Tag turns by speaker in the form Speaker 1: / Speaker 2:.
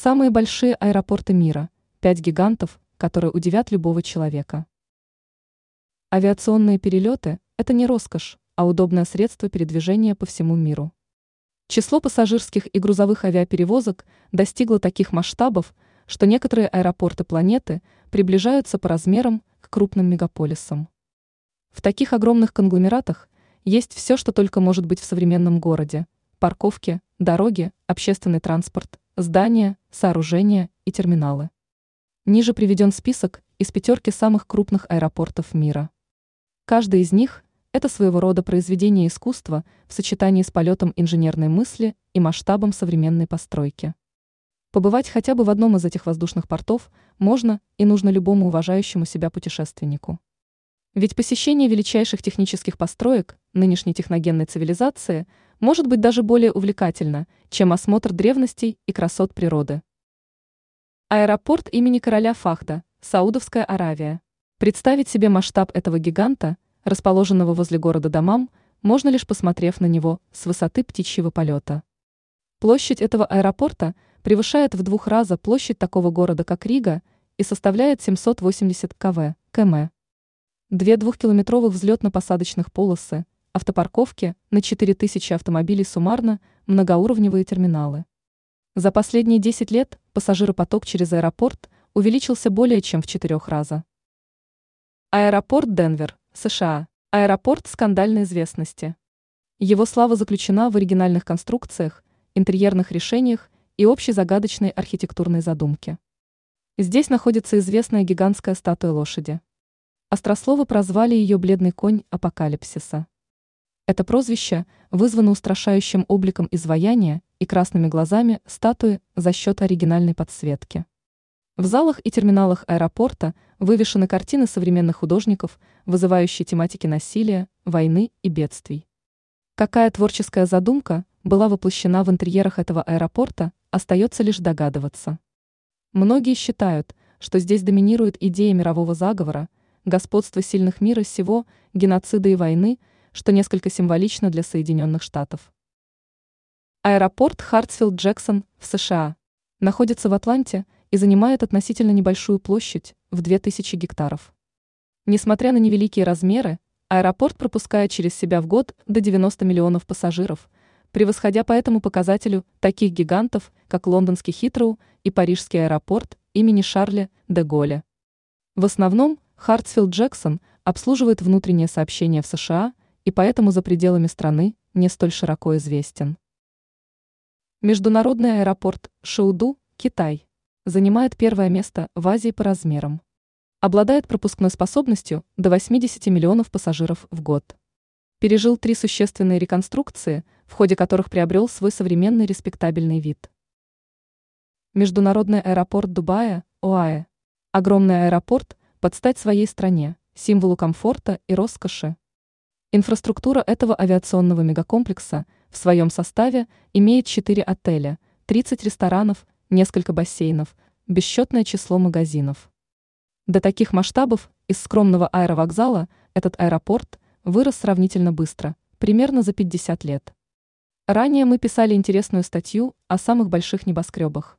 Speaker 1: Самые большие аэропорты мира, пять гигантов, которые удивят любого человека. Авиационные перелеты – это не роскошь, а удобное средство передвижения по всему миру. Число пассажирских и грузовых авиаперевозок достигло таких масштабов, что некоторые аэропорты планеты приближаются по размерам к крупным мегаполисам. В таких огромных конгломератах есть все, что только может быть в современном городе – парковки, дороги, общественный транспорт, здания, сооружения и терминалы. Ниже приведен список из пятерки самых крупных аэропортов мира. Каждый из них – это своего рода произведение искусства в сочетании с полетом инженерной мысли и масштабом современной постройки. Побывать хотя бы в одном из этих воздушных портов можно и нужно любому уважающему себя путешественнику. Ведь посещение величайших технических построек нынешней техногенной цивилизации может быть даже более увлекательно, чем осмотр древностей и красот природы. Аэропорт имени короля Фахда, Саудовская Аравия. Представить себе масштаб этого гиганта, расположенного возле города Дамам, можно лишь посмотрев на него с высоты птичьего полета. Площадь этого аэропорта превышает в двух раза площадь такого города, как Рига, и составляет 780 кв. км. Две двухкилометровых взлетно-посадочных полосы, автопарковки на 4000 автомобилей суммарно, многоуровневые терминалы. За последние 10 лет пассажиропоток через аэропорт увеличился более чем в четырех раза. Аэропорт Денвер, США. Аэропорт скандальной известности. Его слава заключена в оригинальных конструкциях, интерьерных решениях и общей загадочной архитектурной задумке. Здесь находится известная гигантская статуя лошади. Острословы прозвали ее «бледный конь апокалипсиса». Это прозвище вызвано устрашающим обликом изваяния и красными глазами статуи за счет оригинальной подсветки. В залах и терминалах аэропорта вывешены картины современных художников, вызывающие тематики насилия, войны и бедствий. Какая творческая задумка была воплощена в интерьерах этого аэропорта, остается лишь догадываться. Многие считают, что здесь доминирует идея мирового заговора, господства сильных мира сего, геноцида и войны, что несколько символично для Соединенных Штатов. Аэропорт Хартсфилд-Джексон в США находится в Атланте – и занимает относительно небольшую площадь в 2000 гектаров. Несмотря на невеликие размеры, аэропорт пропускает через себя в год до 90 миллионов пассажиров, превосходя по этому показателю таких гигантов, как лондонский Хитроу и парижский аэропорт имени Шарля де Голля. В основном Хартсфилд-Джексон обслуживает внутреннее сообщение в США и поэтому за пределами страны не столь широко известен. Международный аэропорт Шауду, Китай занимает первое место в Азии по размерам. Обладает пропускной способностью до 80 миллионов пассажиров в год. Пережил три существенные реконструкции, в ходе которых приобрел свой современный респектабельный вид. Международный аэропорт Дубая, ОАЭ. Огромный аэропорт под стать своей стране, символу комфорта и роскоши. Инфраструктура этого авиационного мегакомплекса в своем составе имеет 4 отеля, 30 ресторанов несколько бассейнов, бесчетное число магазинов. До таких масштабов из скромного аэровокзала этот аэропорт вырос сравнительно быстро, примерно за 50 лет. Ранее мы писали интересную статью о самых больших небоскребах.